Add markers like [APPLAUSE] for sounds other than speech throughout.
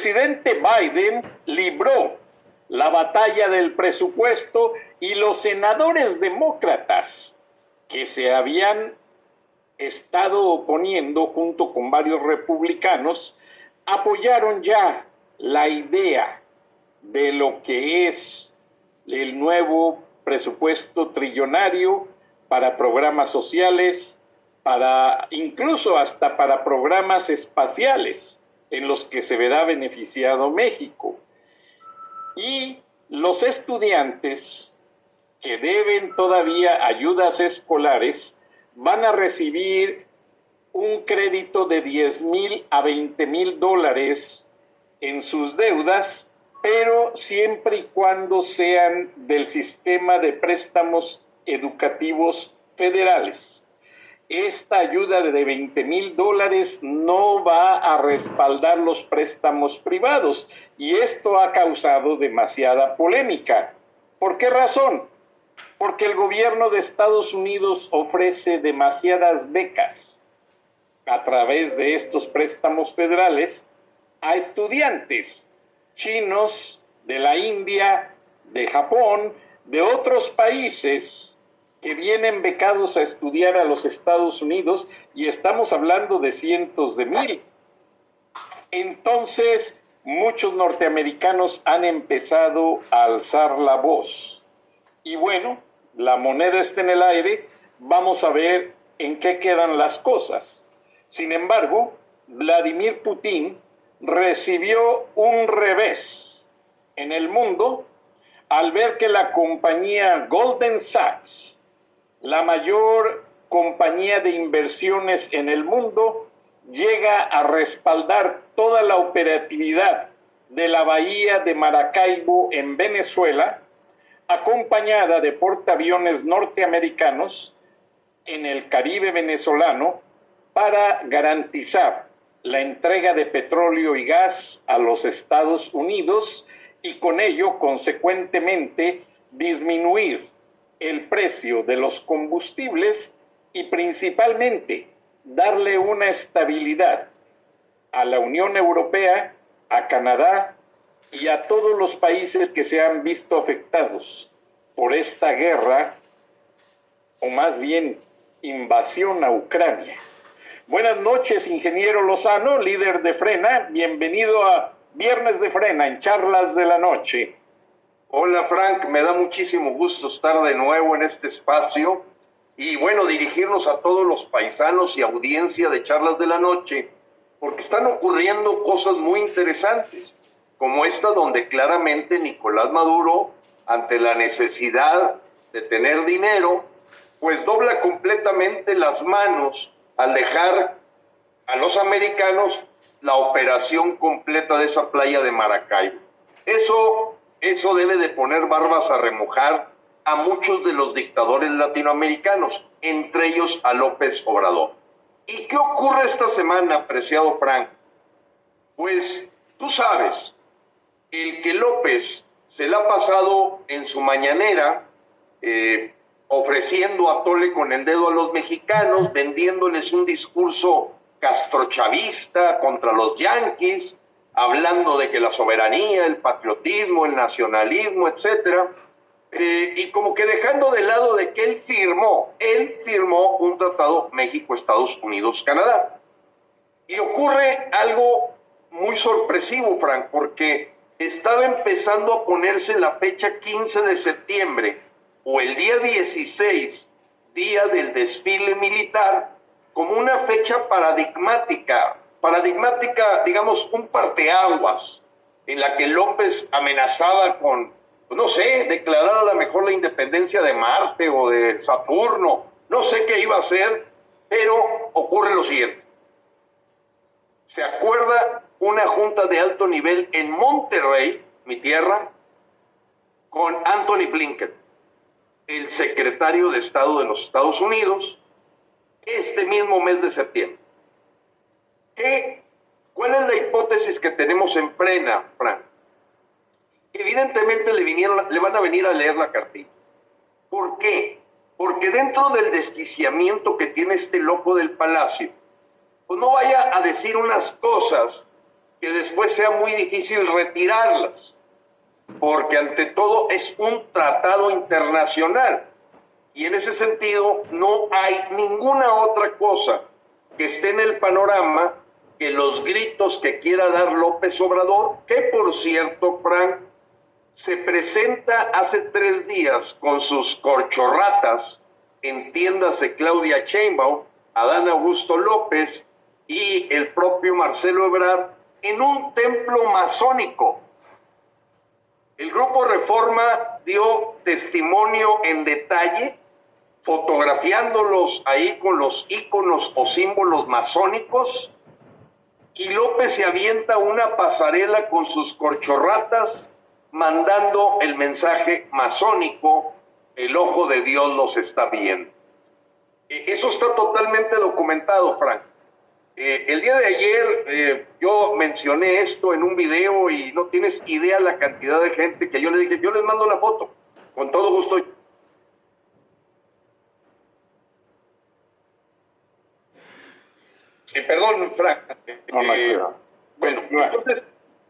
Presidente Biden libró la batalla del presupuesto y los senadores demócratas que se habían estado oponiendo junto con varios republicanos apoyaron ya la idea de lo que es el nuevo presupuesto trillonario para programas sociales, para incluso hasta para programas espaciales en los que se verá beneficiado México. Y los estudiantes que deben todavía ayudas escolares van a recibir un crédito de 10 mil a 20 mil dólares en sus deudas, pero siempre y cuando sean del sistema de préstamos educativos federales. Esta ayuda de 20 mil dólares no va a respaldar los préstamos privados y esto ha causado demasiada polémica. ¿Por qué razón? Porque el gobierno de Estados Unidos ofrece demasiadas becas a través de estos préstamos federales a estudiantes chinos de la India, de Japón, de otros países que vienen becados a estudiar a los Estados Unidos y estamos hablando de cientos de mil. Entonces, muchos norteamericanos han empezado a alzar la voz. Y bueno, la moneda está en el aire, vamos a ver en qué quedan las cosas. Sin embargo, Vladimir Putin recibió un revés en el mundo al ver que la compañía Golden Sachs la mayor compañía de inversiones en el mundo, llega a respaldar toda la operatividad de la bahía de Maracaibo en Venezuela, acompañada de portaaviones norteamericanos en el Caribe venezolano para garantizar la entrega de petróleo y gas a los Estados Unidos y con ello, consecuentemente, disminuir el precio de los combustibles y principalmente darle una estabilidad a la Unión Europea, a Canadá y a todos los países que se han visto afectados por esta guerra, o más bien invasión a Ucrania. Buenas noches, ingeniero Lozano, líder de Frena. Bienvenido a Viernes de Frena en Charlas de la Noche. Hola Frank, me da muchísimo gusto estar de nuevo en este espacio y bueno, dirigirnos a todos los paisanos y audiencia de charlas de la noche porque están ocurriendo cosas muy interesantes, como esta donde claramente Nicolás Maduro, ante la necesidad de tener dinero, pues dobla completamente las manos al dejar a los americanos la operación completa de esa playa de Maracaibo. Eso, eso debe de poner barbas a remojar a muchos de los dictadores latinoamericanos, entre ellos a López Obrador. ¿Y qué ocurre esta semana, apreciado Frank? Pues tú sabes, el que López se la ha pasado en su mañanera eh, ofreciendo a tole con el dedo a los mexicanos, vendiéndoles un discurso castrochavista contra los yanquis, hablando de que la soberanía, el patriotismo, el nacionalismo, etcétera, eh, y como que dejando de lado de que él firmó, él firmó un tratado México, Estados Unidos, Canadá. Y ocurre algo muy sorpresivo, Frank, porque estaba empezando a ponerse la fecha 15 de septiembre o el día 16, día del desfile militar, como una fecha paradigmática, paradigmática, digamos, un parteaguas, en la que López amenazaba con no sé, declarar a lo mejor la independencia de Marte o de Saturno, no sé qué iba a hacer, pero ocurre lo siguiente. ¿Se acuerda una junta de alto nivel en Monterrey, mi tierra, con Anthony Blinken, el secretario de Estado de los Estados Unidos, este mismo mes de septiembre? ¿Qué, ¿Cuál es la hipótesis que tenemos en frena, Frank? evidentemente le, van a venir a leer la cartilla. ¿Por qué? Porque dentro del desquiciamiento que tiene este loco del palacio, pues no vaya a decir unas cosas que después sea muy difícil retirarlas, porque ante todo es un tratado internacional y en ese sentido no hay ninguna otra cosa que esté en el panorama que los gritos que quiera dar López Obrador, que por cierto, Frank, se presenta hace tres días con sus corchorratas, entiéndase Claudia Sheinbaum, Adán Augusto López y el propio Marcelo Ebrard en un templo masónico. El grupo Reforma dio testimonio en detalle, fotografiándolos ahí con los íconos o símbolos masónicos, y López se avienta una pasarela con sus corchorratas mandando el mensaje masónico, el ojo de Dios los está viendo. E, eso está totalmente documentado, Frank. Eh, el día de ayer eh, yo mencioné esto en un video y no tienes idea la cantidad de gente que yo le dije, yo les mando la foto, con todo gusto. Eh, perdón, Frank. bueno, entonces,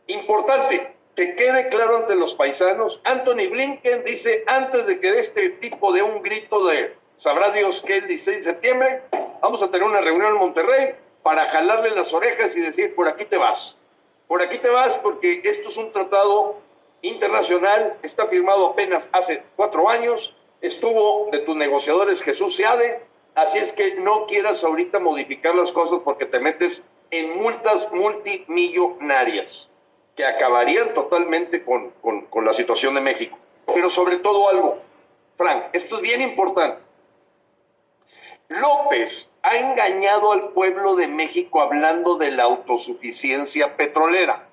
importante, que quede claro ante los paisanos, Anthony Blinken dice, antes de que de este tipo de un grito de, sabrá Dios que el 16 de septiembre, vamos a tener una reunión en Monterrey para jalarle las orejas y decir, por aquí te vas. Por aquí te vas porque esto es un tratado internacional, está firmado apenas hace cuatro años, estuvo de tus negociadores Jesús Seade, así es que no quieras ahorita modificar las cosas porque te metes en multas multimillonarias que acabarían totalmente con, con, la situación de México. Pero sobre todo algo, Frank, esto es bien importante. López ha engañado al pueblo de México hablando de la autosuficiencia petrolera.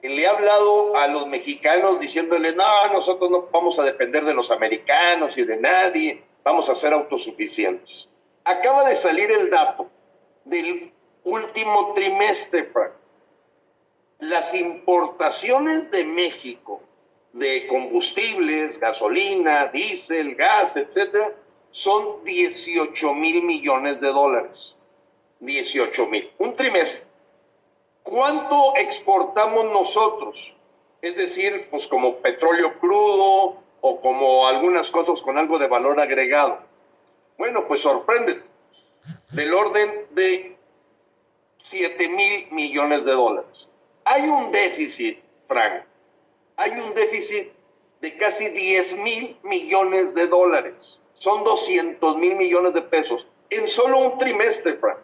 Le ha hablado a los mexicanos diciéndoles, no, nosotros no vamos a depender de los americanos y de nadie, vamos a ser autosuficientes. Acaba de salir el dato del último trimestre, Frank las importaciones de México de combustibles, gasolina, diésel, gas, etcétera, son 18 mil millones de dólares. 18 mil. Un trimestre. ¿Cuánto exportamos nosotros? Es decir, pues como petróleo crudo o como algunas cosas con algo de valor agregado. Bueno, pues sorprende. Del orden de 7 mil millones de dólares. Hay un déficit, Frank, hay un déficit de casi 10 mil millones de dólares. Son 200 mil millones de pesos en solo un trimestre, Frank.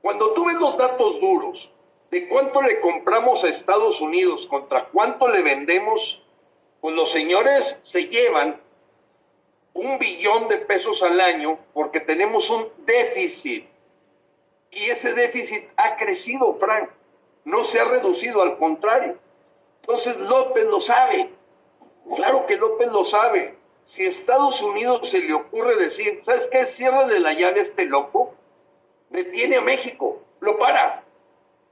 Cuando tú ves los datos duros de cuánto le compramos a Estados Unidos contra cuánto le vendemos, pues los señores se llevan un billón de pesos al año porque tenemos un déficit. Y ese déficit ha crecido, Frank. No se ha reducido, al contrario. Entonces López lo sabe. Claro que López lo sabe. Si a Estados Unidos se le ocurre decir, ¿sabes qué? Ciérrale la llave a este loco, detiene a México, lo para.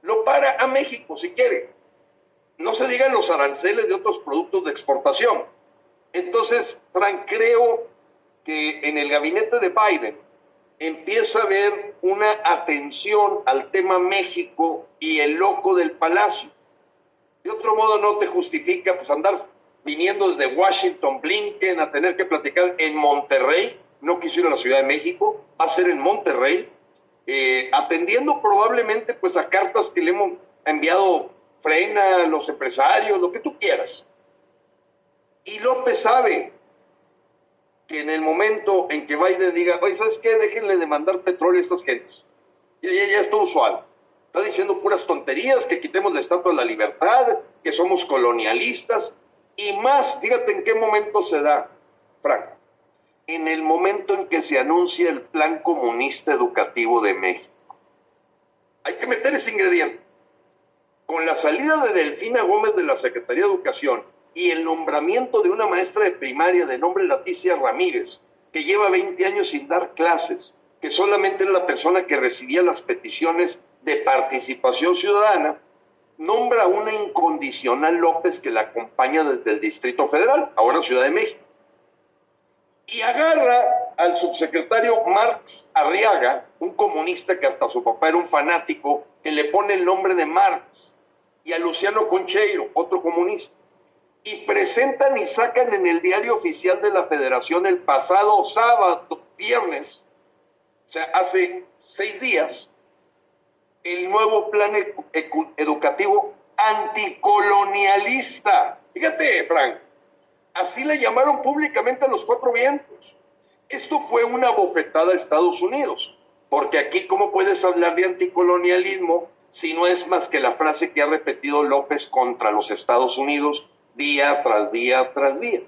Lo para a México si quiere. No se digan los aranceles de otros productos de exportación. Entonces, Frank, creo que en el gabinete de Biden empieza a haber una atención al tema México y el loco del palacio. De otro modo no te justifica pues andar viniendo desde Washington, Blinken, a tener que platicar en Monterrey, no quisiera la Ciudad de México, va a ser en Monterrey, eh, atendiendo probablemente pues a cartas que le hemos enviado Frena, los empresarios, lo que tú quieras. Y López sabe que en el momento en que Biden diga, oye, ¿sabes qué? Déjenle de mandar petróleo a estas gentes. Ya, ya, ya estuvo suave. Está diciendo puras tonterías, que quitemos la estatua de la libertad, que somos colonialistas. Y más, fíjate en qué momento se da, Frank. En el momento en que se anuncia el Plan Comunista Educativo de México. Hay que meter ese ingrediente. Con la salida de Delfina Gómez de la Secretaría de Educación y el nombramiento de una maestra de primaria de nombre Leticia Ramírez, que lleva 20 años sin dar clases, que solamente era la persona que recibía las peticiones de participación ciudadana, nombra a una incondicional López que la acompaña desde el Distrito Federal, ahora Ciudad de México. Y agarra al subsecretario Marx Arriaga, un comunista que hasta su papá era un fanático, que le pone el nombre de Marx, y a Luciano Concheiro, otro comunista y presentan y sacan en el diario oficial de la federación el pasado sábado, viernes, o sea, hace seis días, el nuevo plan educativo anticolonialista. Fíjate, Frank, así le llamaron públicamente a los cuatro vientos. Esto fue una bofetada a Estados Unidos, porque aquí, ¿cómo puedes hablar de anticolonialismo si no es más que la frase que ha repetido López contra los Estados Unidos día tras día tras día.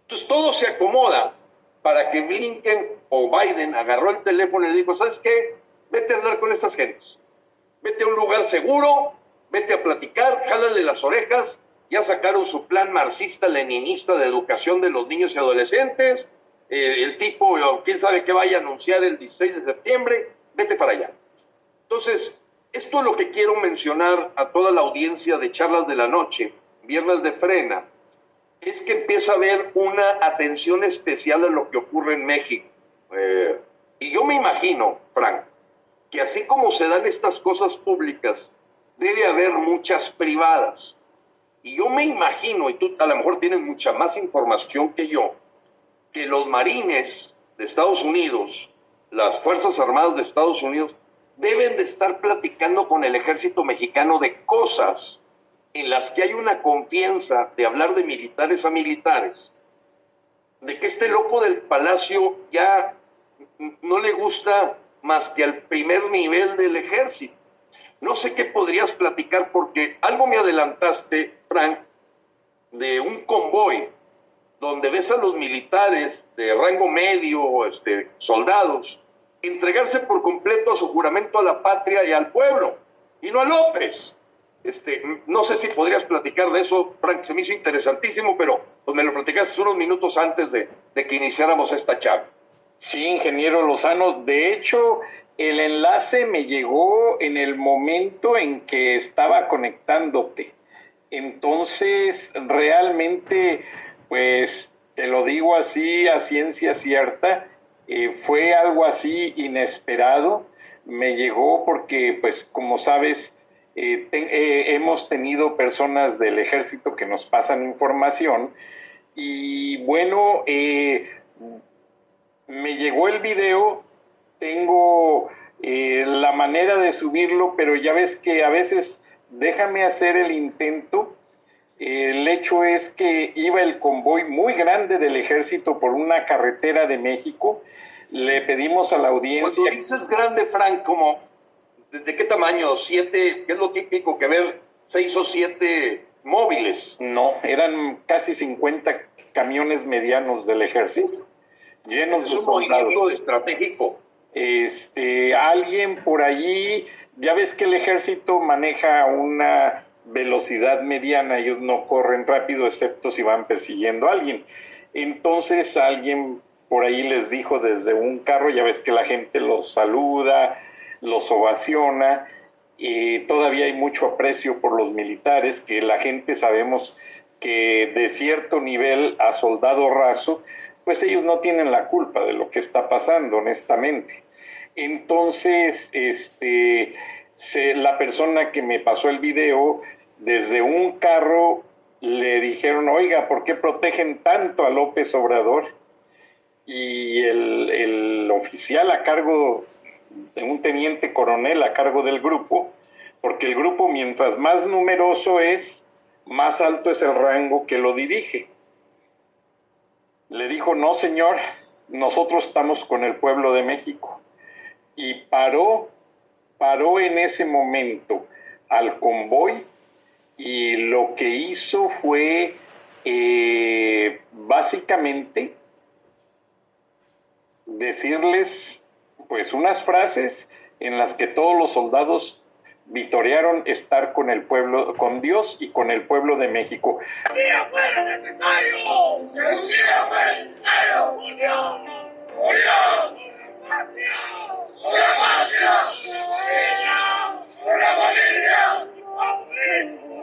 Entonces todo se acomoda para que Blinken o Biden agarró el teléfono y le dijo, ¿sabes qué? Vete a hablar con estas gentes. Vete a un lugar seguro, vete a platicar, jálale las orejas. Ya sacaron su plan marxista-leninista de educación de los niños y adolescentes. Eh, el tipo, quién sabe qué vaya a anunciar el 16 de septiembre. Vete para allá. Entonces, esto es lo que quiero mencionar a toda la audiencia de charlas de la noche viernes de frena, es que empieza a haber una atención especial a lo que ocurre en México. Eh, y yo me imagino, Frank, que así como se dan estas cosas públicas, debe haber muchas privadas. Y yo me imagino, y tú a lo mejor tienes mucha más información que yo, que los marines de Estados Unidos, las Fuerzas Armadas de Estados Unidos, deben de estar platicando con el ejército mexicano de cosas en las que hay una confianza de hablar de militares a militares, de que este loco del palacio ya no le gusta más que al primer nivel del ejército. No sé qué podrías platicar porque algo me adelantaste, Frank, de un convoy donde ves a los militares de rango medio, este, soldados, entregarse por completo a su juramento a la patria y al pueblo, y no a López. Este, no sé si podrías platicar de eso, Frank, se me hizo interesantísimo, pero pues me lo platicaste unos minutos antes de, que iniciáramos esta charla. Sí, ingeniero Lozano, de hecho, el enlace me llegó en el momento en que estaba conectándote. Entonces, realmente, pues, te lo digo así a ciencia cierta, eh, fue algo así inesperado. Me llegó porque, pues, como sabes, eh, eh, hemos tenido personas del ejército que nos pasan información y bueno, me llegó el video, tengo la manera de subirlo, pero ya ves que a veces déjame hacer el intento. El hecho es que iba el convoy muy grande del ejército por una carretera de México. Le pedimos a la audiencia. Cuando dices grande, Frank, como ¿De, qué tamaño? ¿Siete? ¿Qué es lo típico que ver seis o siete móviles? No, eran casi 50 camiones medianos del ejército, llenos es de un movimiento estratégico. Este, alguien por allí, ya ves que el ejército maneja una velocidad mediana, ellos no corren rápido excepto si van persiguiendo a alguien. Entonces alguien por ahí les dijo desde un carro, ya ves que la gente los saluda, los ovaciona, y todavía hay mucho aprecio por los militares, que la gente sabemos que de cierto nivel a soldado raso, pues ellos no tienen la culpa de lo que está pasando, honestamente. Entonces, este, la persona que me pasó el video, desde un carro le dijeron, oiga, ¿por qué protegen tanto a López Obrador? Y el, el oficial a cargo, de un teniente coronel a cargo del grupo, porque el grupo mientras más numeroso es, más alto es el rango que lo dirige. Le dijo, no señor, nosotros estamos con el pueblo de México. Y paró, paró en ese momento al convoy y lo que hizo fue eh, básicamente decirles pues unas frases en las que todos los soldados vitorearon estar con el pueblo, con Dios y con el pueblo de México.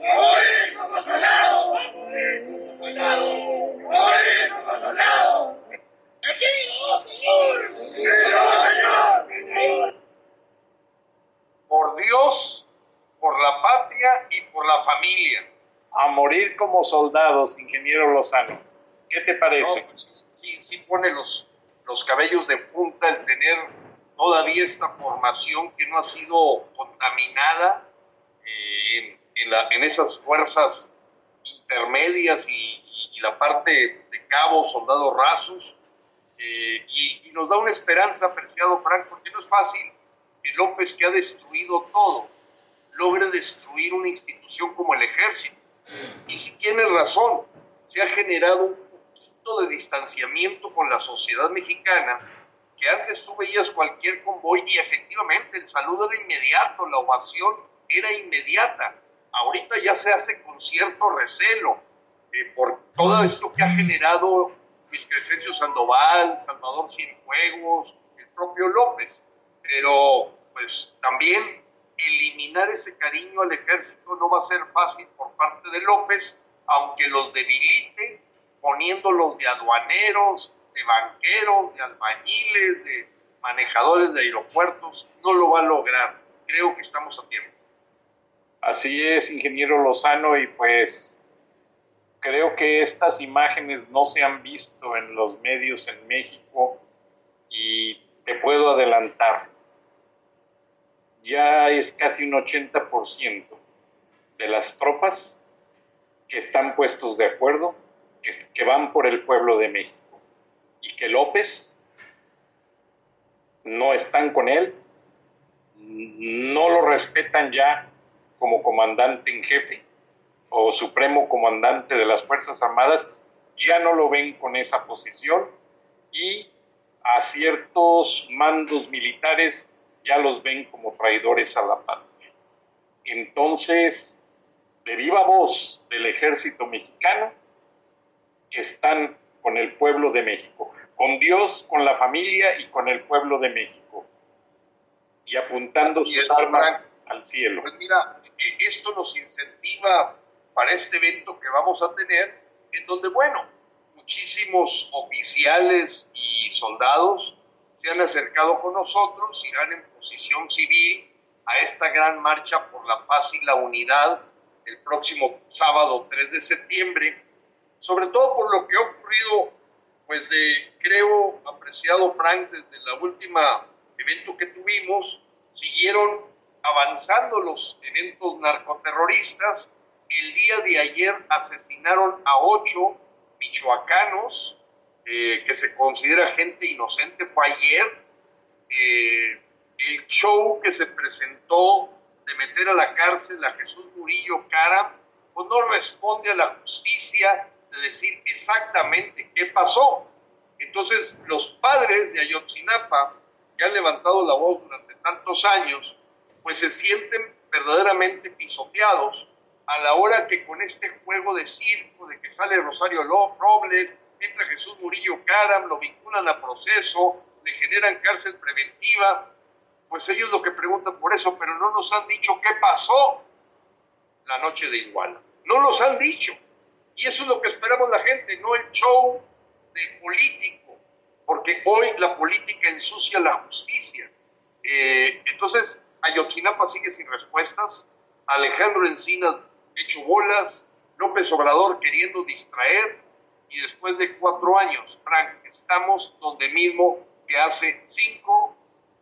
¡Si un día fue necesario! ¡Murió! ¡Murió! ¡Patria! ¡Una patria! ¡Una familia! ¡Vamos a morir como soldado! ¡A morir como soldado! ¡A morir como soldado! ¡Aquí no, señor! ¡Aquí no, no, no. Por Dios por la patria y por la familia. A morir como soldados, ingeniero Lozano. ¿Qué te parece? Pues, sí, sí pone los, los cabellos de punta el tener todavía esta formación que no ha sido contaminada en, la, en, esas fuerzas intermedias y, la parte de cabos, soldados rasos, eh, y, y, nos da una esperanza, apreciado Frank, porque no es fácil que López, que ha destruido todo, logre destruir una institución como el ejército. Y si tiene razón, se ha generado un poquito de distanciamiento con la sociedad mexicana, que antes tú veías cualquier convoy y efectivamente el saludo era inmediato, la ovación era inmediata. Ahorita ya se hace con cierto recelo eh, por todo esto que ha generado Luis Sandoval, Salvador Cienfuegos, el propio López. Pero pues también eliminar ese cariño al ejército no va a ser fácil por parte de López, aunque los debilite poniéndolos de aduaneros, de banqueros, de albañiles, de manejadores de aeropuertos, no lo va a lograr. Creo que estamos a tiempo. Así es, ingeniero Lozano, y pues creo que estas imágenes no se han visto en los medios en México y te puedo adelantar, ya es casi un 80% de las tropas que están puestos de acuerdo, que, que van por el pueblo de México, y que López no están con él, no lo respetan ya como comandante en jefe o supremo comandante de las Fuerzas Armadas, ya no lo ven con esa posición y a ciertos mandos militares ya los ven como traidores a la patria. Entonces, de viva voz del ejército mexicano, están con el pueblo de México, con Dios, con la familia y con el pueblo de México, y apuntando sus armas al cielo. Pues mira, esto nos incentiva para este evento que vamos a tener, en donde, bueno, muchísimos oficiales y soldados se han acercado con nosotros, irán en posición civil a esta gran marcha por la paz y la unidad el próximo sábado 3 de septiembre, sobre todo por lo que ha ocurrido, pues de, creo, apreciado Frank, desde la última evento que tuvimos, siguieron avanzando los eventos narcoterroristas. El día de ayer asesinaron a ocho michoacanos, eh, que se considera gente inocente, fue ayer. Eh, el show que se presentó de meter a la cárcel a Jesús Murillo Cara, pues no responde a la justicia de decir exactamente qué pasó. Entonces, los padres de Ayotzinapa, que han levantado la voz durante tantos años, pues se sienten verdaderamente pisoteados a la hora que con este juego de circo, de que sale Rosario Robles, entra Jesús Murillo Caram, lo vinculan a proceso, le generan cárcel preventiva, pues ellos lo que preguntan por eso, pero no nos han dicho qué pasó la noche de Iguala. No nos han dicho. Y eso es lo que esperamos la gente, no el show del político, porque hoy la política ensucia la justicia. Eh, entonces, Ayotzinapa sigue sin respuestas, Alejandro Encina hecho bolas, López Obrador queriendo distraer, y después de cuatro años, Frank, estamos donde mismo que hace cinco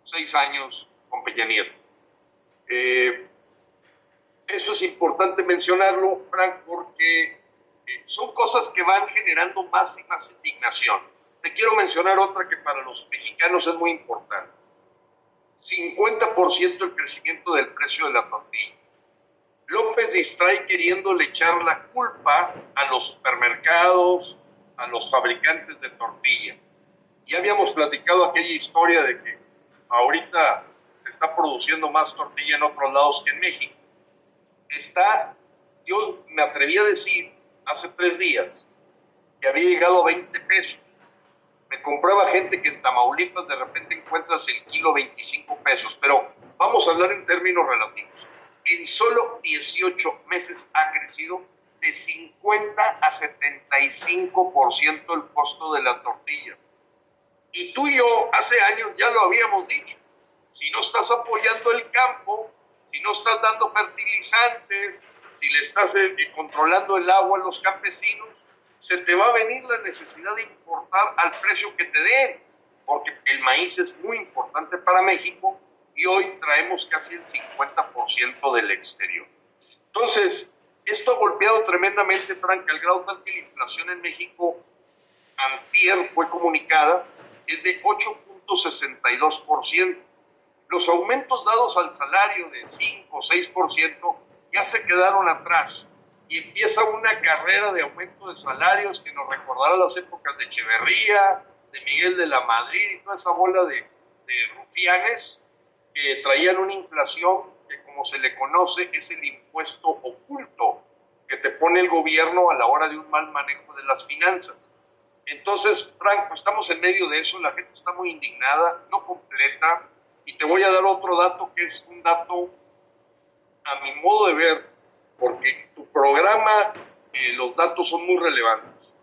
seis años con Peña Nieto. Eh, eso es importante mencionarlo, Frank, porque eh, son cosas que van generando más y más indignación. Te quiero mencionar otra que para los mexicanos es muy importante. 50% el crecimiento del precio de la tortilla. López distrae queriéndole echar la culpa a los supermercados, a los fabricantes de tortilla. Ya habíamos platicado aquella historia de que ahorita se está produciendo más tortilla en otros lados que en México. Está, yo me atreví a decir hace tres días que había llegado a 20 pesos. Me compraba gente que en Tamaulipas de repente encuentras el kilo 25 pesos, pero vamos a hablar en términos relativos. En solo 18 meses ha crecido de 50 a 75% el costo de la tortilla. Y tú y yo hace años ya lo habíamos dicho. Si no estás apoyando el campo, si no estás dando fertilizantes, si le estás eh, controlando el agua a los campesinos, se te va a venir la necesidad de importar al precio que te den, porque el maíz es muy importante para México y hoy traemos casi el 50% del exterior. Entonces, esto ha golpeado tremendamente, Frank, al grado tal que la inflación en México antier fue comunicada es de 8.62%. Los aumentos dados al salario de 5 o 6% ya se quedaron atrás y empieza una carrera de aumento de salarios que nos recordará las épocas de Echeverría, de Miguel de la Madrid y toda esa bola de, de rufianes que traían una inflación que como se le conoce es el impuesto oculto que te pone el gobierno a la hora de un mal manejo de las finanzas. Entonces, Franco, estamos en medio de eso, la gente está muy indignada, no completa, y te voy a dar otro dato que es un dato, a mi modo de ver, porque tu programa, eh, los datos son muy relevantes.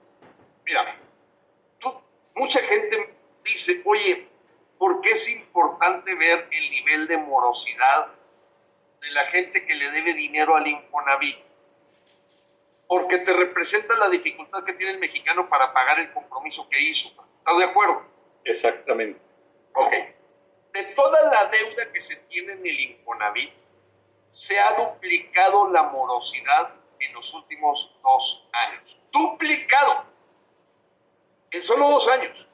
Mira, mucha gente dice, oye, ¿por qué es importante ver el nivel de morosidad de la gente que le debe dinero al Infonavit? porque te representa la dificultad que tiene el mexicano para pagar el compromiso que hizo. ¿Estás de acuerdo? Exactamente. Ok. De toda la deuda que se tiene en el Infonavit, se ha duplicado la morosidad en los últimos dos años. Duplicado. En solo dos años.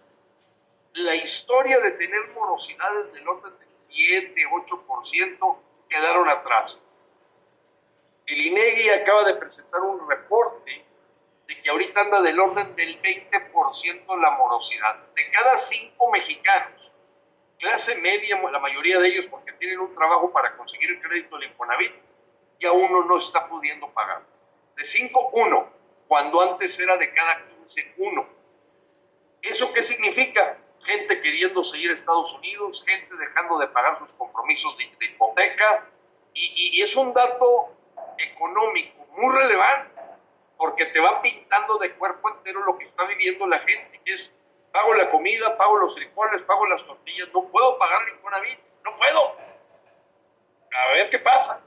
La historia de tener morosidades del orden del 7, 8% quedaron atrás. El INEGI acaba de presentar un reporte de que ahorita anda del orden del 20% la morosidad. De cada cinco mexicanos, clase media, la mayoría de ellos porque tienen un trabajo para conseguir el crédito del Infonavit, ya uno no está pudiendo pagar. De cinco, uno, cuando antes era de cada 15, uno. ¿Eso qué significa? Gente queriendo seguir a Estados Unidos, gente dejando de pagar sus compromisos de, hipoteca, y, y es un dato económico muy relevante, porque te va pintando de cuerpo entero lo que está viviendo la gente, que es, pago la comida, pago los frijoles, pago las tortillas, no puedo pagar el Infonavit, no puedo. a ver qué pasa.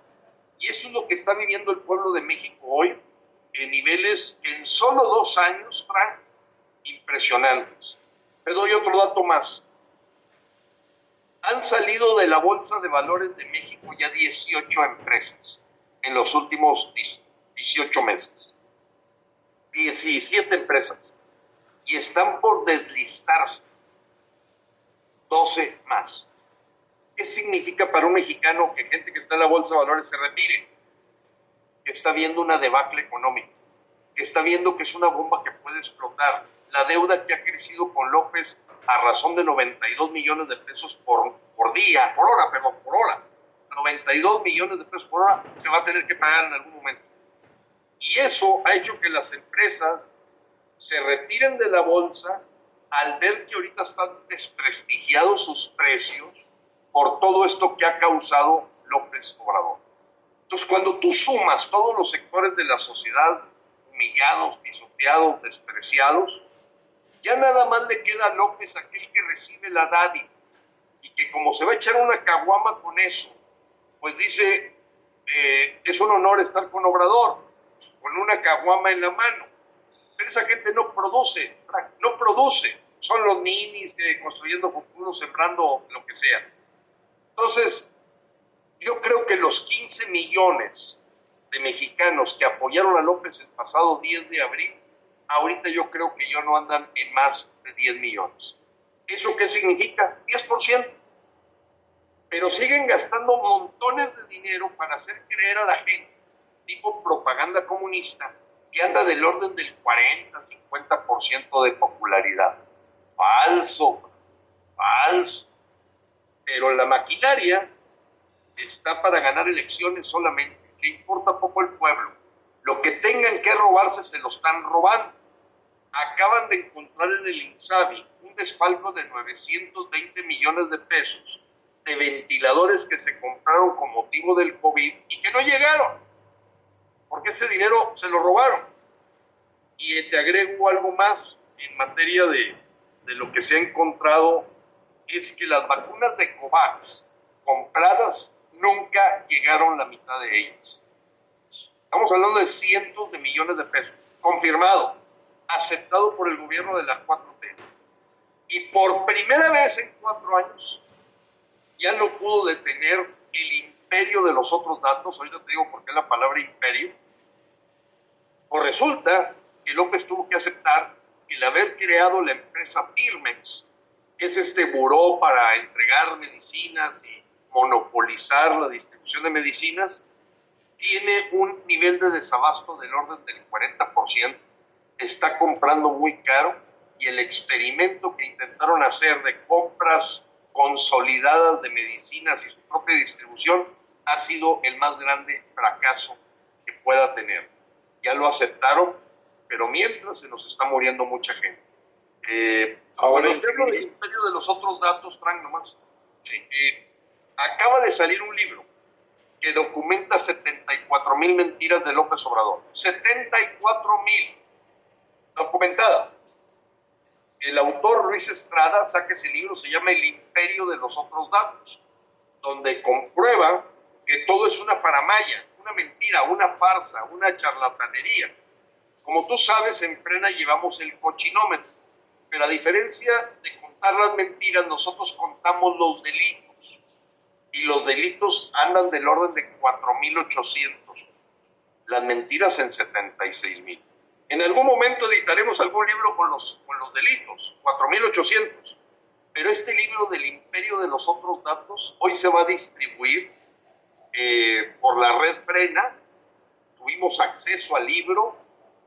Y eso es lo que está viviendo el pueblo de México hoy en niveles en solo dos años, Frank, impresionantes. Te doy otro dato más. Han salido de la Bolsa de Valores de México ya 18 empresas en los últimos 18 meses. 17 empresas. Y están por deslistarse 12 más. ¿Qué significa para un mexicano que gente que está en la bolsa de valores se retire? Que está viendo una debacle económica, que está viendo que es una bomba que puede explotar. La deuda que ha crecido con López a razón de 92 millones de pesos por, por día, por hora, perdón, por hora. 92 millones de pesos por hora se va a tener que pagar en algún momento. Y eso ha hecho que las empresas se retiren de la bolsa al ver que ahorita están desprestigiados sus precios por todo esto que ha causado López Obrador. Entonces, cuando tú sumas todos los sectores de la sociedad humillados, pisoteados, despreciados, ya nada más le queda a López aquel que recibe la dádiva y que como se va a echar una caguama con eso, pues dice, eh, es un honor estar con Obrador, con una caguama en la mano. Pero esa gente no produce, no produce. Son los ninis que construyendo futuros, sembrando lo que sea. Entonces, yo creo que los 15 millones de mexicanos que apoyaron a López el pasado 10 de abril, ahorita yo creo que ya no andan en más de 10 millones. ¿Eso qué significa? 10%. Pero siguen gastando montones de dinero para hacer creer a la gente, tipo propaganda comunista, que anda del orden del 40-50% de popularidad. Falso, falso pero la maquinaria está para ganar elecciones solamente. Le importa poco el pueblo. Lo que tengan que robarse se lo están robando. Acaban de encontrar en el INSABI un desfalco de 920 millones de pesos de ventiladores que se compraron con motivo del COVID y que no llegaron, porque ese dinero se lo robaron. Y te agrego algo más en materia de, de lo que se ha encontrado es que las vacunas de COVAX compradas nunca llegaron la mitad de ellas. Estamos hablando de cientos de millones de pesos. Confirmado, aceptado por el gobierno de la 4T. Y por primera vez en cuatro años ya no pudo detener el imperio de los otros datos. Ahorita te digo por qué la palabra imperio. Pues resulta que López tuvo que aceptar que el haber creado la empresa Pirmex que es este buró para entregar medicinas y monopolizar la distribución de medicinas, tiene un nivel de desabasto del orden del 40%, está comprando muy caro y el experimento que intentaron hacer de compras consolidadas de medicinas y su propia distribución ha sido el más grande fracaso que pueda tener. Ya lo aceptaron, pero mientras se nos está muriendo mucha gente. Eh, Ahora, del imperio de los otros datos, Frank, nomás. Sí. Eh, acaba de salir un libro que documenta 74 mil mentiras de López Obrador. 74 mil documentadas. El autor Luis Estrada saca ese libro, se llama El imperio de los otros datos, donde comprueba que todo es una faramaya, una mentira, una farsa, una charlatanería. Como tú sabes, en Frena llevamos el cochinómetro pero a diferencia de contar las mentiras, nosotros contamos los delitos. Y los delitos andan del orden de 4.800. Las mentiras en 76.000. En algún momento editaremos algún libro con los, con los delitos, 4.800. Pero este libro del imperio de los otros datos hoy se va a distribuir eh, por la red Frena. Tuvimos acceso al libro,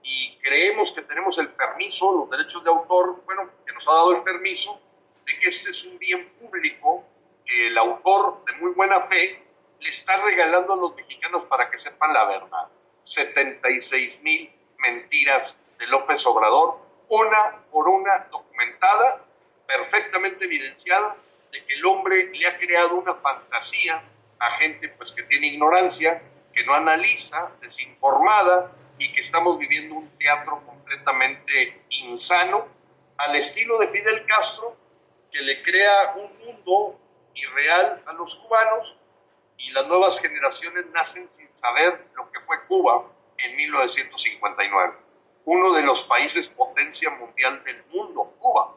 y creemos que tenemos el permiso, los derechos de autor, bueno, que nos ha dado el permiso de que este es un bien público que el autor de muy buena fe le está regalando a los mexicanos para que sepan la verdad. 76 mil mentiras de López Obrador, una por una documentada, perfectamente evidenciada, de que el hombre le ha creado una fantasía a gente pues que tiene ignorancia, que no analiza, desinformada, y que estamos viviendo un teatro completamente insano, al estilo de Fidel Castro, que le crea un mundo irreal a los cubanos y las nuevas generaciones nacen sin saber lo que fue Cuba en 1959. Uno de los países potencia mundial del mundo, Cuba.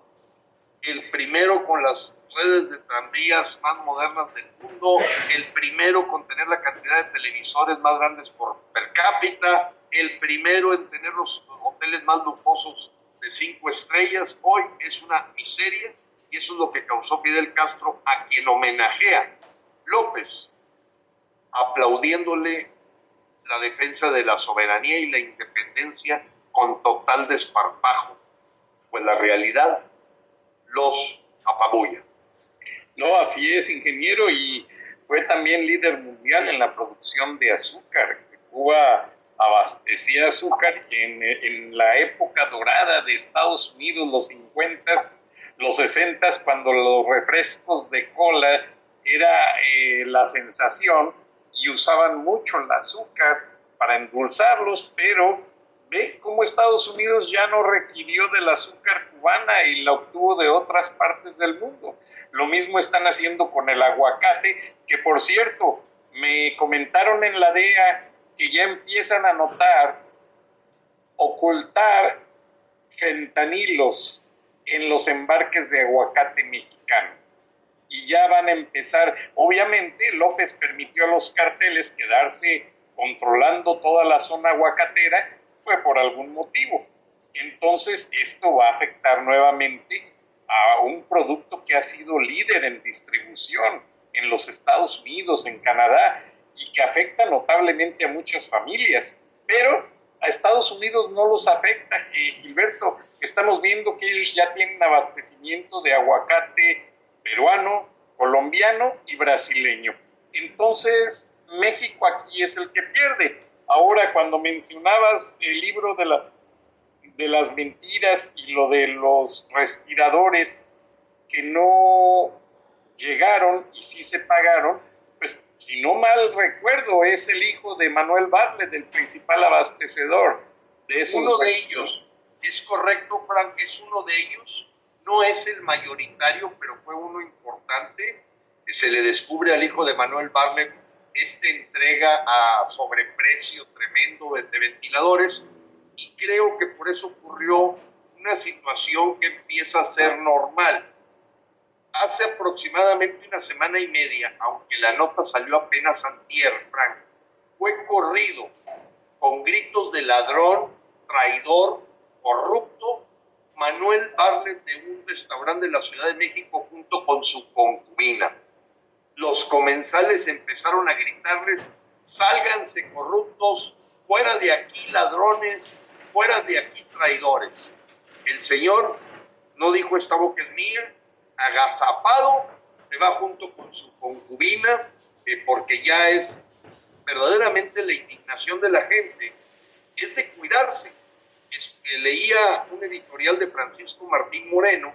El primero con las redes de tranvías más modernas del mundo, el primero con tener la cantidad de televisores más grandes por per cápita, el primero en tener los hoteles más lujosos de cinco estrellas. Hoy es una miseria y eso es lo que causó Fidel Castro, a quien homenajea López, aplaudiéndole la defensa de la soberanía y la independencia con total desparpajo, pues la realidad los apabulla. No, así es, ingeniero, y fue también líder mundial en la producción de azúcar. Cuba abastecía azúcar en, en la época dorada de Estados Unidos, los 50, los 60, cuando los refrescos de cola era eh, la sensación y usaban mucho el azúcar para endulzarlos, pero ve cómo Estados Unidos ya no requirió del azúcar cubana y la obtuvo de otras partes del mundo. Lo mismo están haciendo con el aguacate, que por cierto, me comentaron en la DEA que ya empiezan a notar ocultar fentanilos en los embarques de aguacate mexicano y ya van a empezar. Obviamente López permitió a los carteles quedarse controlando toda la zona aguacatera, fue por algún motivo. Entonces esto va a afectar nuevamente a un producto que ha sido líder en distribución en los Estados Unidos, en Canadá, y que afecta notablemente a muchas familias. Pero a Estados Unidos no los afecta, eh, Gilberto. Estamos viendo que ellos ya tienen abastecimiento de aguacate peruano, colombiano y brasileño. Entonces, México aquí es el que pierde. Ahora, cuando mencionabas el libro de, la, de las mentiras y lo de los respiradores que no llegaron y sí se pagaron, pues si no mal recuerdo, es el hijo de Manuel Bartlett, del principal abastecedor de esos. Uno de ellos, es correcto, Frank, es uno de ellos no es el mayoritario, pero fue uno importante. Se le descubre al hijo de Manuel Barlet esta entrega a sobreprecio tremendo de, ventiladores y creo que por eso ocurrió una situación que empieza a ser normal. Hace aproximadamente una semana y media, aunque la nota salió apenas antier, Frank, fue corrido con gritos de ladrón, traidor, corrupto Manuel Barlet de un restaurante de la Ciudad de México junto con su concubina. Los comensales empezaron a gritarles, sálganse corruptos, fuera de aquí ladrones, fuera de aquí traidores. El Señor no dijo esta boca es mía, agazapado, se va junto con su concubina, eh, porque ya es verdaderamente la indignación de la gente, es de cuidarse leía un editorial de Francisco Martín Moreno,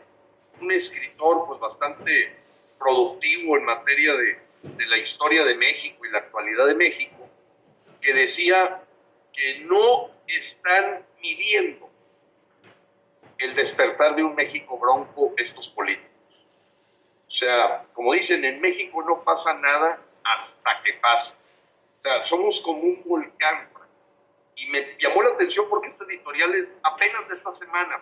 un escritor pues bastante productivo en materia de, de la historia de México y la actualidad de México, que decía que no están midiendo el despertar de un México bronco estos políticos. O sea, como dicen, en México no pasa nada hasta que pasa. O sea, somos como un volcán y me llamó la atención porque este editorial es apenas de esta semana.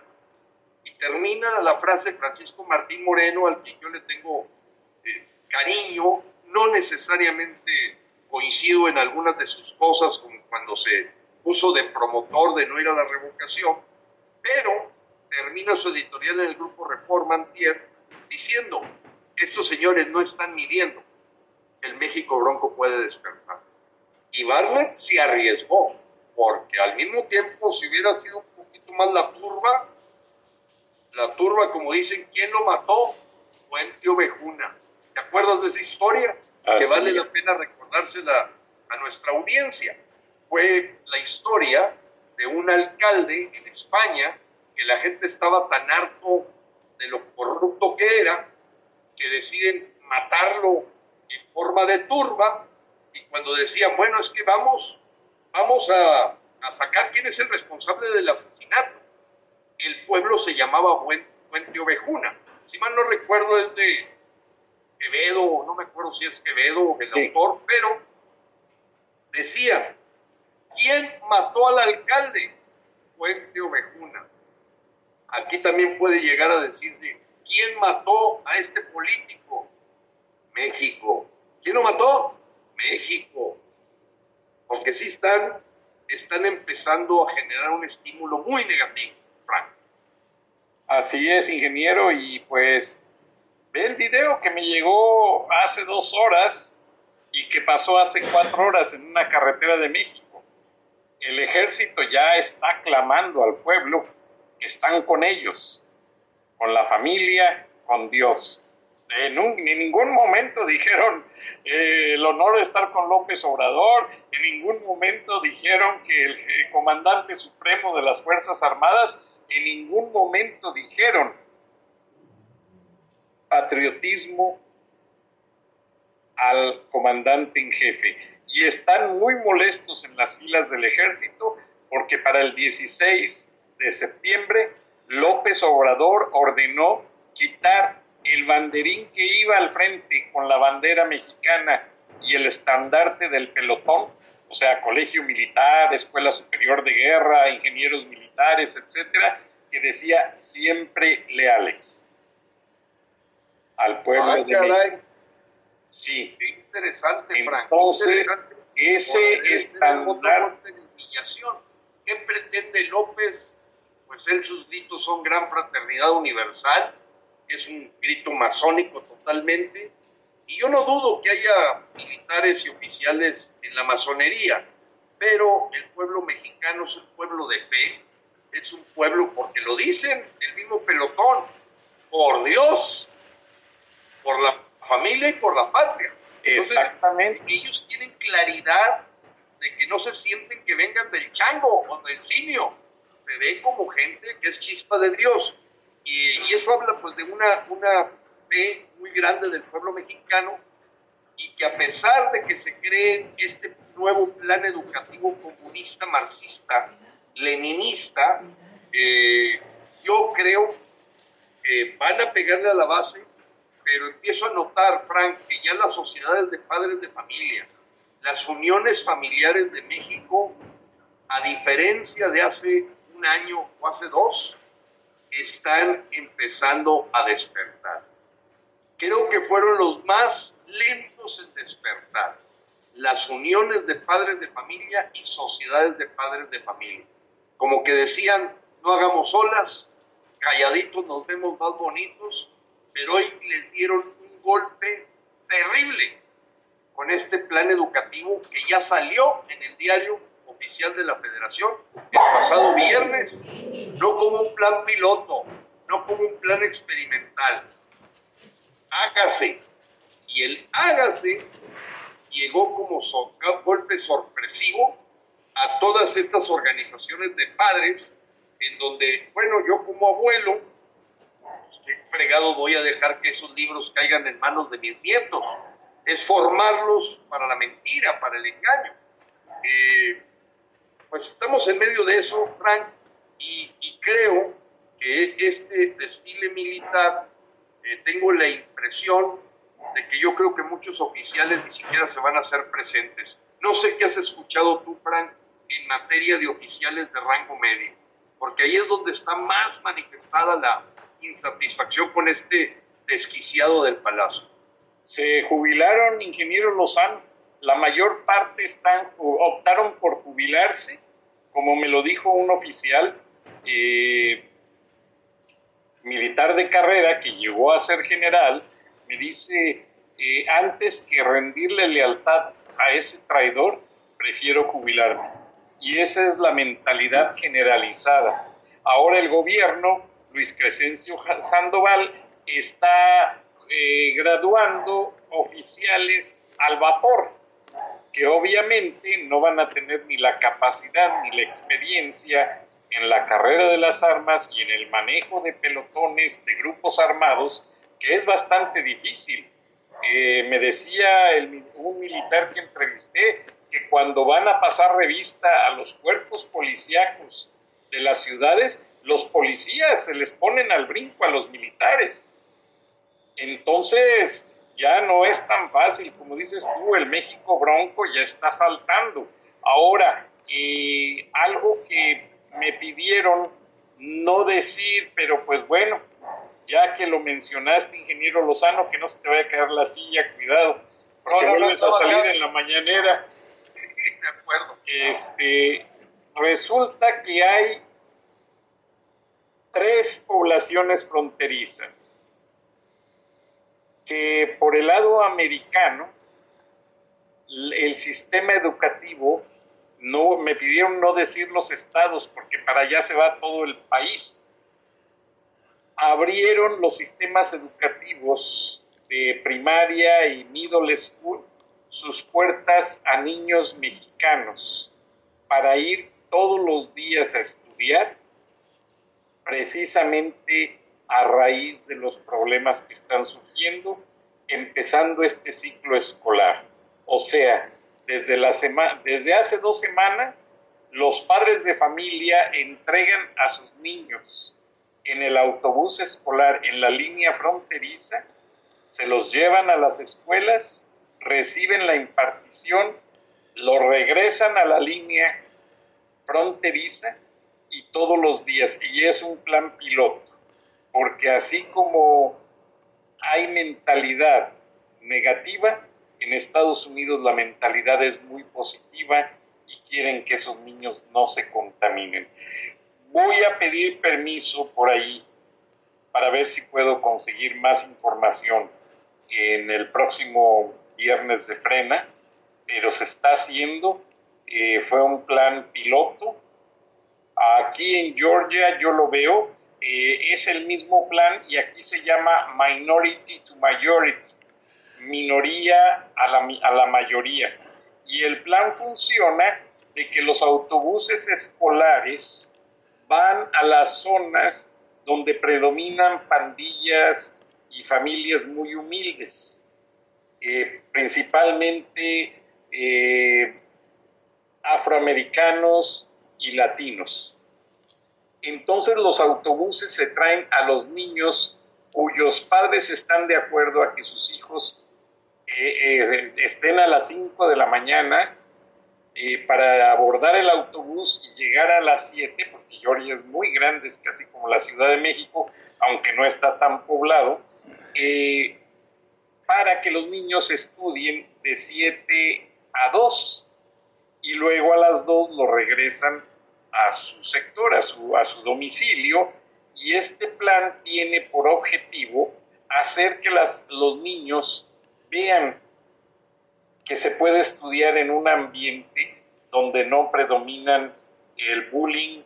Y termina la frase Francisco Martín Moreno, al que yo le tengo cariño, no necesariamente coincido en algunas de sus cosas, como cuando se puso de promotor de no ir a la revocación, pero termina su editorial en el grupo Reforma Antier diciendo, estos señores no están midiendo, el México Bronco puede despertar. Y Bartlett se arriesgó, porque al mismo tiempo, si hubiera sido un poquito más la turba, la turba, como dicen, ¿quién lo mató? Fue el tío Bejuna. ¿Te acuerdas de esa historia? que vale la pena recordársela a nuestra audiencia. Fue la historia de un alcalde en España que la gente estaba tan harto de lo corrupto que era que deciden matarlo en forma de turba y cuando decían, bueno, es que vamos vamos a, sacar quién es el responsable del asesinato. El pueblo se llamaba Fuente Ovejuna. Si mal no recuerdo, es de Quevedo, no me acuerdo si es Quevedo el autor, pero decía, ¿quién mató al alcalde? Fuente Ovejuna. Aquí también puede llegar a decirse, ¿quién mató a este político? México. ¿Quién lo mató? México. Porque sí están, están empezando a generar un estímulo muy negativo, Frank. Así es, ingeniero, y pues ve el video que me llegó hace dos horas y que pasó hace cuatro horas en una carretera de México. El ejército ya está clamando al pueblo que están con ellos, con la familia, con Dios. En, ningún momento [LAUGHS] dijeron eh, el honor de estar con López Obrador, en ningún momento dijeron que el comandante supremo de las Fuerzas Armadas, en ningún momento dijeron patriotismo al comandante en jefe. Y están muy molestos en las filas del ejército porque para el 16 de septiembre López Obrador ordenó quitar el banderín que iba al frente con la bandera mexicana y el estandarte del pelotón, o sea, colegio militar, escuela superior de guerra, ingenieros militares, etcétera, que decía siempre leales al pueblo de México. Sí. Qué interesante, Frank. Entonces, ese estandarte de humillación. ¿Qué pretende López? Pues él sus gritos son gran fraternidad universal, es un grito masónico totalmente, y yo no dudo que haya militares y oficiales en la masonería, pero el pueblo mexicano es un pueblo de fe, es un pueblo, porque lo dicen el mismo pelotón, por Dios, por la familia y por la patria. Exactamente. Ellos tienen claridad de que no se sienten que vengan del chango o del simio, se ve como gente que es chispa de Dios. Y, eso habla pues de una, una fe muy grande del pueblo mexicano y que a pesar de que se cree este nuevo plan educativo comunista, marxista, leninista, eh, yo creo que van a pegarle a la base, pero empiezo a notar, Frank, que ya las sociedades de padres de familia, las uniones familiares de México, a diferencia de hace un año o hace dos, están empezando a despertar. Creo que fueron los más lentos en despertar las uniones de padres de familia y sociedades de padres de familia. Como que decían, no hagamos olas, calladitos nos vemos más bonitos, pero hoy les dieron un golpe terrible con este plan educativo que ya salió en el diario oficial de la federación el pasado viernes, no como un plan piloto, no como un plan experimental. Hágase. Y el hágase llegó como un golpe sorpresivo a todas estas organizaciones de padres, en donde, bueno, yo como abuelo, qué fregado voy a dejar que esos libros caigan en manos de mis nietos. Es formarlos para la mentira, para el engaño. Eh, pues estamos en medio de eso, Frank, y, creo que este desfile militar, eh, tengo la impresión de que yo creo que muchos oficiales ni siquiera se van a hacer presentes. No sé qué has escuchado tú, Frank, en materia de oficiales de rango medio, porque ahí es donde está más manifestada la insatisfacción con este desquiciado del palacio. Se jubilaron ingenieros Lozano, la mayor parte optaron por jubilarse como me lo dijo un oficial eh, militar de carrera que llegó a ser general, me dice, eh, antes que rendirle lealtad a ese traidor, prefiero jubilarme. Y esa es la mentalidad generalizada. Ahora el gobierno, Luis Crescencio Sandoval, está eh, graduando oficiales al vapor que obviamente no van a tener ni la capacidad ni la experiencia en la carrera de las armas y en el manejo de pelotones, de grupos armados, que es bastante difícil. Eh, me decía un militar que entrevisté que cuando van a pasar revista a los cuerpos policíacos de las ciudades, los policías se les ponen al brinco a los militares. Entonces, ya no es tan fácil, como dices tú, el México Bronco ya está saltando. Ahora, eh, algo que me pidieron no decir, pero pues bueno, ya que lo mencionaste, ingeniero Lozano, que no se te vaya a caer la silla, cuidado, porque vuelves a salir en la mañanera. [LAUGHS] De acuerdo. Este, resulta que hay tres poblaciones fronterizas que por el lado americano el sistema educativo no me pidieron no decir los estados porque para allá se va todo el país abrieron los sistemas educativos de primaria y middle school sus puertas a niños mexicanos para ir todos los días a estudiar precisamente a raíz de los problemas que están surgiendo, empezando este ciclo escolar. O sea, desde, la desde hace dos semanas, los padres de familia entregan a sus niños en el autobús escolar en la línea fronteriza, se los llevan a las escuelas, reciben la impartición, lo regresan a la línea fronteriza y todos los días. Y es un plan piloto, porque así como hay mentalidad negativa, en Estados Unidos la mentalidad es muy positiva y quieren que esos niños no se contaminen. Voy a pedir permiso por ahí para ver si puedo conseguir más información en el próximo viernes de frena, pero se está haciendo. Eh, fue un plan piloto Aquí en Georgia yo lo veo, eh, es el mismo plan y aquí se llama Minority to Majority, minoría a la, a la mayoría. Y el plan funciona de que los autobuses escolares van a las zonas donde predominan pandillas y familias muy humildes, eh, principalmente eh, afroamericanos, y latinos. Entonces los autobuses se traen a los niños cuyos padres están de acuerdo a que sus hijos eh, eh, estén a las 5 de la mañana eh, para abordar el autobús y llegar a las 7, porque Georgia es muy grande, es casi como la Ciudad de México, aunque no está tan poblado, para que los niños estudien de 7 a 2 y luego a las 2 lo regresan a su sector, a su, a su domicilio, y este plan tiene por objetivo hacer que las, los niños vean que se puede estudiar en un ambiente donde no predominan el bullying,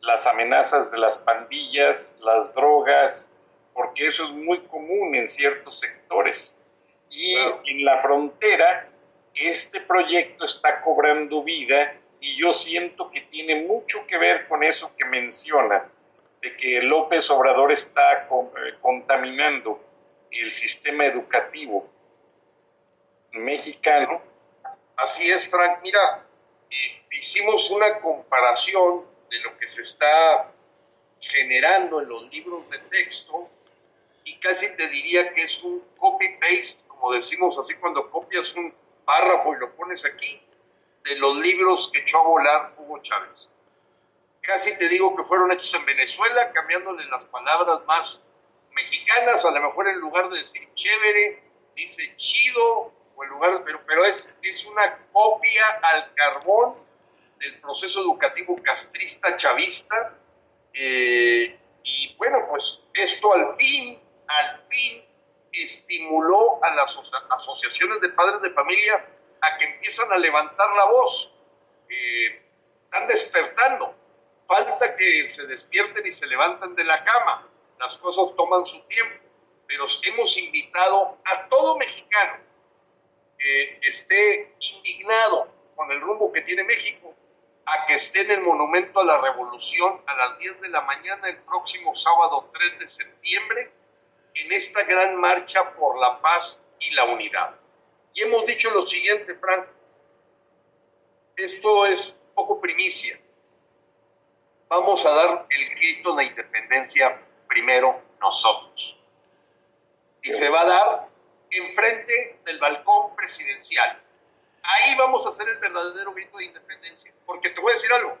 las amenazas de las pandillas, las drogas, porque eso es muy común en ciertos sectores. Y en la frontera este proyecto está cobrando vida y yo siento que tiene mucho que ver con eso que mencionas, de que López Obrador está eh, contaminando el sistema educativo mexicano. Así es, Frank. Mira, hicimos una comparación de lo que se está generando en los libros de texto y casi te diría que es un copy-paste, como decimos así cuando copias un párrafo y lo pones aquí, de los libros que echó a volar Hugo Chávez. Casi te digo que fueron hechos en Venezuela, cambiándole las palabras más mexicanas, a lo mejor en lugar de decir chévere, dice chido, o en lugar pero, pero es, es una copia al carbón del proceso educativo castrista chavista. Eh, y bueno, pues esto al fin, al fin estimuló a las asociaciones de padres de familia a que empiezan a levantar la voz. Eh, están despertando. Falta que se despierten y se levanten de la cama. Las cosas toman su tiempo. Pero hemos invitado a todo mexicano que esté indignado con el rumbo que tiene México a que esté en el Monumento a la Revolución a las 10 de la mañana el próximo sábado 3 de septiembre en esta gran marcha por la paz y la unidad. Y hemos dicho lo siguiente, Frank, esto es poco primicia. Vamos a dar el grito de independencia primero nosotros. Y se va a dar enfrente del balcón presidencial. Ahí vamos a hacer el verdadero grito de independencia. Porque te voy a decir algo.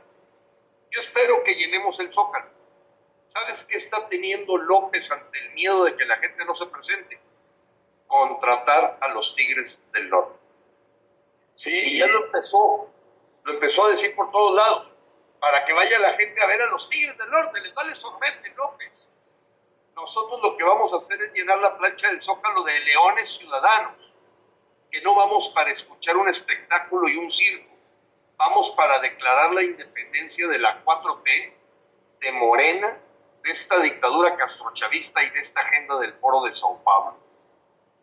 Yo espero que llenemos el zócalo. ¿Sabes qué está teniendo López ante el miedo de que la gente no se presente? Contratar a los Tigres del Norte. Sí, y ya lo empezó, lo empezó a decir por todos lados, para que vaya la gente a ver a los Tigres del Norte, les vale sorbete López. Nosotros lo que vamos a hacer es llenar la plancha del Zócalo de leones ciudadanos, que no vamos para escuchar un espectáculo y un circo, vamos para declarar la independencia de la 4T, de Morena de esta dictadura castrochavista y de esta agenda del Foro de Sao Paulo.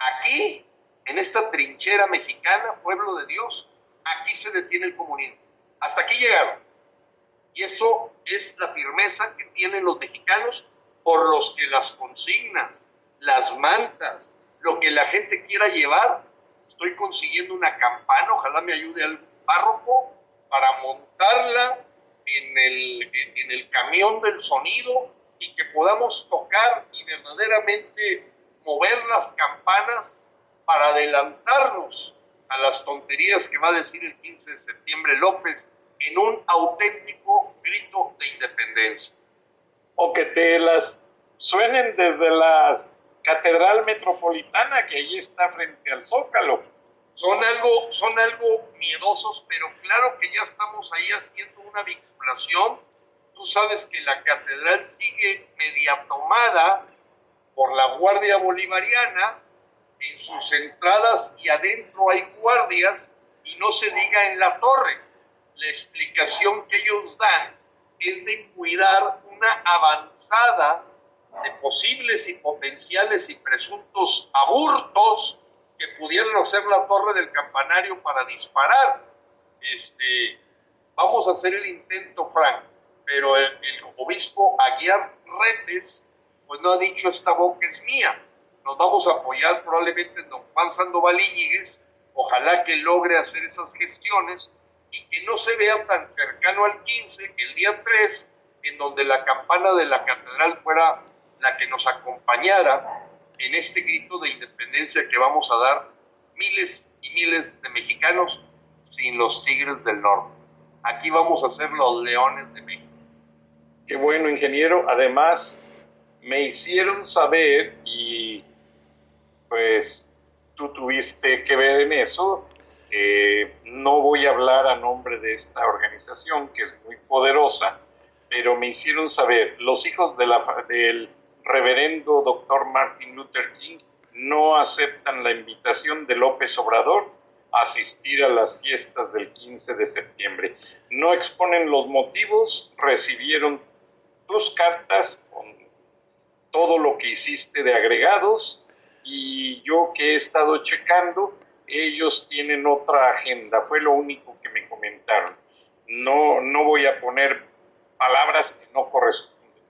Aquí, en esta trinchera mexicana, pueblo de Dios, aquí se detiene el comunismo. Hasta aquí llegaron. Y eso es la firmeza que tienen los mexicanos por los que las consignas, las mantas, lo que la gente quiera llevar. Estoy consiguiendo una campana, ojalá me ayude al párroco para montarla en el, en el camión del sonido y que podamos tocar y verdaderamente mover las campanas para adelantarnos a las tonterías que va a decir el 15 de septiembre López en un auténtico grito de independencia. O que te las suenen desde la Catedral Metropolitana que allí está frente al Zócalo. Son algo, son algo miedosos, pero claro que ya estamos ahí haciendo una vinculación Tú sabes que la catedral sigue media tomada por la Guardia Bolivariana, en sus entradas y adentro hay guardias y no se diga en la torre. La explicación que ellos dan es de cuidar una avanzada de posibles y potenciales y presuntos aburtos que pudieran hacer la torre del campanario para disparar. Este, vamos a hacer el intento, Frank pero el, obispo Aguiar Retes, pues no ha dicho esta boca es mía. Nos vamos a apoyar probablemente en don Juan Sandoval Íñiguez, ojalá que logre hacer esas gestiones y que no se vea tan cercano al 15, el día 3, en donde la campana de la catedral fuera la que nos acompañara en este grito de independencia que vamos a dar miles y miles de mexicanos sin los tigres del norte. Aquí vamos a ser los leones de México. Qué bueno, ingeniero. Además, me hicieron saber y pues tú tuviste que ver en eso. no voy a hablar a nombre de esta organización que es muy poderosa, pero me hicieron saber, los hijos del reverendo doctor Martin Luther King no aceptan la invitación de López Obrador a asistir a las fiestas del 15 de septiembre. No exponen los motivos, recibieron tus cartas con todo lo que hiciste de agregados y yo que he estado checando, ellos tienen otra agenda, fue lo único que me comentaron. No, no voy a poner palabras que no corresponden.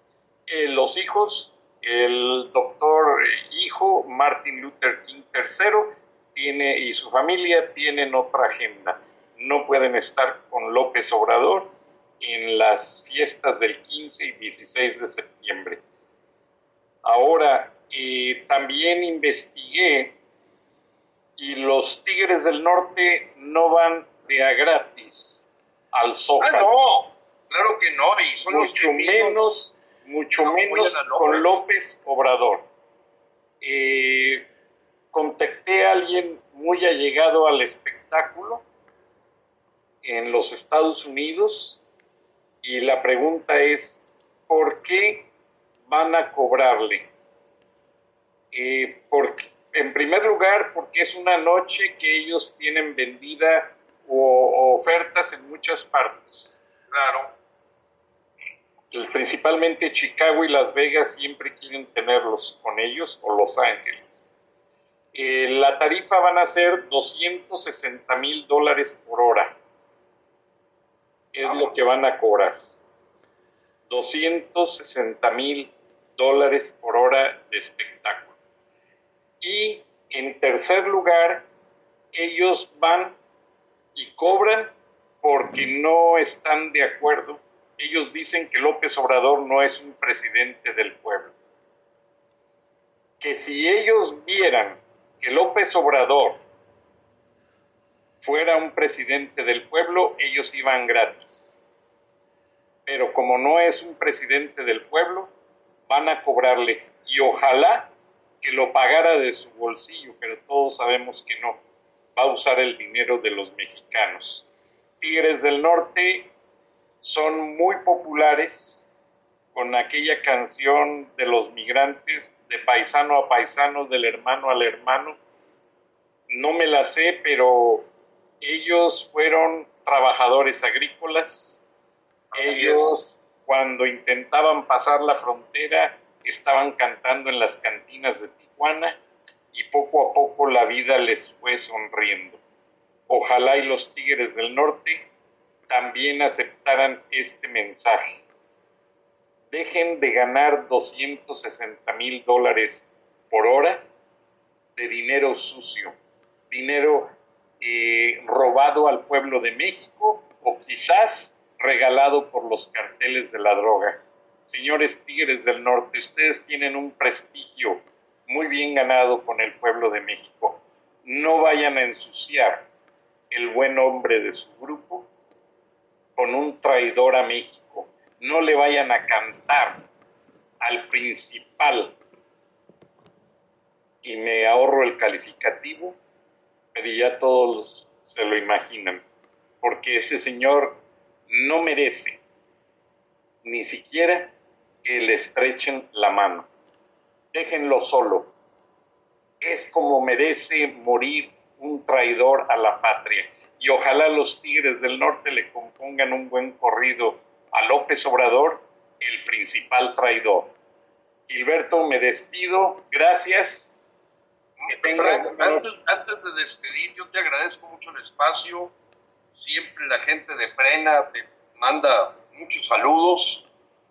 Eh, los hijos, el doctor hijo Martin Luther King III tiene, y su familia tienen otra agenda. No pueden estar con López Obrador en las fiestas del 15 y 16 de septiembre. Ahora, eh, también investigué y los Tigres del Norte no van de a gratis al Zócalo. Ah, no, claro que no, y son mucho menos, mucho menos con López Obrador. Eh, contacté a alguien muy allegado al espectáculo en los Estados Unidos y la pregunta es, ¿por qué van a cobrarle? Eh, porque, en primer lugar, porque es una noche que ellos tienen vendida o, ofertas en muchas partes. Claro. Principalmente Chicago y Las Vegas siempre quieren tenerlos con ellos o Los Ángeles. Eh, la tarifa van a ser 260 mil dólares por hora es lo que van a cobrar. 260 mil dólares por hora de espectáculo. Y en tercer lugar, ellos van y cobran porque no están de acuerdo. Ellos dicen que López Obrador no es un presidente del pueblo. Que si ellos vieran que López Obrador fuera un presidente del pueblo, ellos iban gratis. Pero como no es un presidente del pueblo, van a cobrarle. Y ojalá que lo pagara de su bolsillo, pero todos sabemos que no. Va a usar el dinero de los mexicanos. Tigres del Norte son muy populares con aquella canción de los migrantes, de paisano a paisano, del hermano al hermano. No me la sé, pero ellos fueron trabajadores agrícolas. ellos, cuando intentaban pasar la frontera, estaban cantando en las cantinas de Tijuana y poco a poco la vida les fue sonriendo. Ojalá y los Tigres del Norte también aceptaran este mensaje. Dejen de ganar 260 mil dólares por hora de dinero sucio, dinero eh, robado al pueblo de México o quizás regalado por los carteles de la droga. Señores Tigres del Norte, ustedes tienen un prestigio muy bien ganado con el pueblo de México. No vayan a ensuciar el buen nombre de su grupo con un traidor a México. No le vayan a cantar al principal y me ahorro el calificativo pero ya todos se lo imaginan, porque ese señor no merece ni siquiera que le estrechen la mano. Déjenlo solo. Es como merece morir un traidor a la patria. Y ojalá los Tigres del Norte le compongan un buen corrido a López Obrador, el principal traidor. Gilberto, me despido. Gracias antes, de despedir, yo te agradezco mucho el espacio. Siempre la gente de Frena te manda muchos saludos.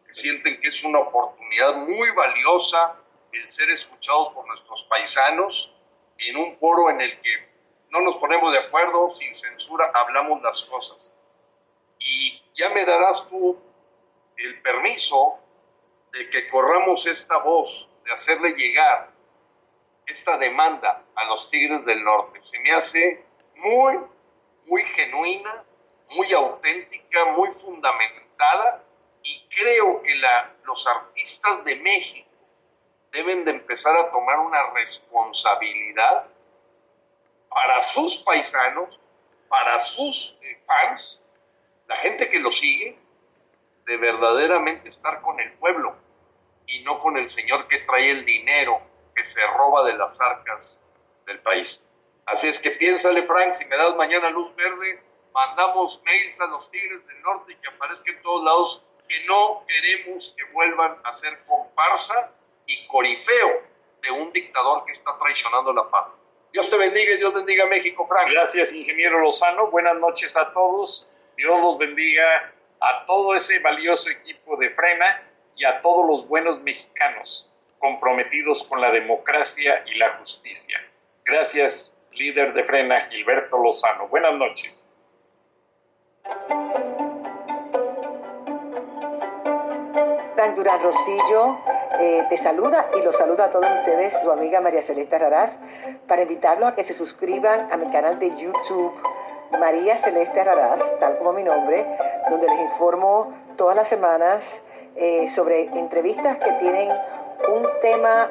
Sienten que es una oportunidad muy valiosa el ser escuchados por nuestros paisanos en un foro en el que no nos ponemos de acuerdo, sin censura, hablamos las cosas. Y ya me darás tú el permiso de que corramos esta voz, de hacerle llegar esta demanda a los Tigres del Norte. Se me hace muy, muy genuina, muy auténtica, muy fundamentada y creo que los artistas de México deben de empezar a tomar una responsabilidad para sus paisanos, para sus eh, fans, la gente que lo sigue, de verdaderamente estar con el pueblo y no con el señor que trae el dinero que se roba de las arcas del país. Así es que piénsale, Frank, si me das mañana luz verde, mandamos mails a los Tigres del Norte y que aparezca en todos lados que no queremos que vuelvan a ser comparsa y corifeo de un dictador que está traicionando la paz. Dios te bendiga y Dios bendiga a México, Frank. Gracias, ingeniero Lozano. Buenas noches a todos. Dios los bendiga a todo ese valioso equipo de Frena y a todos los buenos mexicanos comprometidos con la democracia y la justicia. Gracias, líder de Frena, Gilberto Lozano. Buenas noches. Durán Rosillo eh, te saluda y los saluda a todos ustedes, su amiga María Celeste Raraz, para invitarlos a que se suscriban a mi canal de YouTube María Celeste Raraz, tal como mi nombre, donde les informo todas las semanas eh, sobre entrevistas que tienen un tema